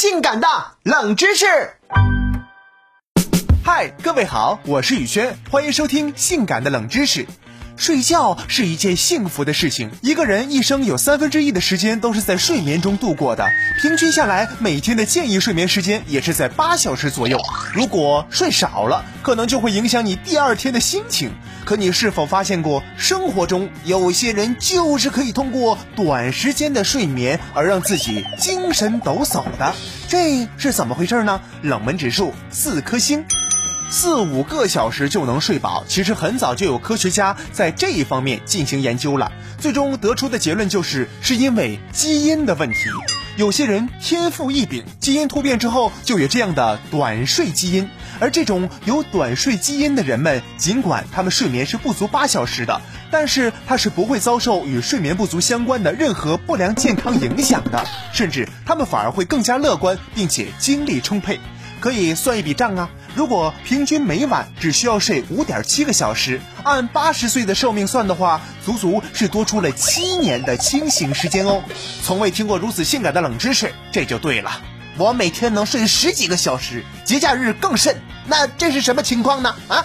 性感的冷知识。嗨，各位好，我是宇轩，欢迎收听《性感的冷知识》。睡觉是一件幸福的事情。一个人一生有三分之一的时间都是在睡眠中度过的，平均下来，每天的建议睡眠时间也是在八小时左右。如果睡少了，可能就会影响你第二天的心情。可你是否发现过，生活中有些人就是可以通过短时间的睡眠而让自己精神抖擞的？这是怎么回事呢？冷门指数四颗星。四五个小时就能睡饱，其实很早就有科学家在这一方面进行研究了，最终得出的结论就是是因为基因的问题。有些人天赋异禀，基因突变之后就有这样的短睡基因，而这种有短睡基因的人们，尽管他们睡眠是不足八小时的，但是他是不会遭受与睡眠不足相关的任何不良健康影响的，甚至他们反而会更加乐观，并且精力充沛。可以算一笔账啊！如果平均每晚只需要睡五点七个小时，按八十岁的寿命算的话，足足是多出了七年的清醒时间哦。从未听过如此性感的冷知识，这就对了。我每天能睡十几个小时，节假日更甚。那这是什么情况呢？啊？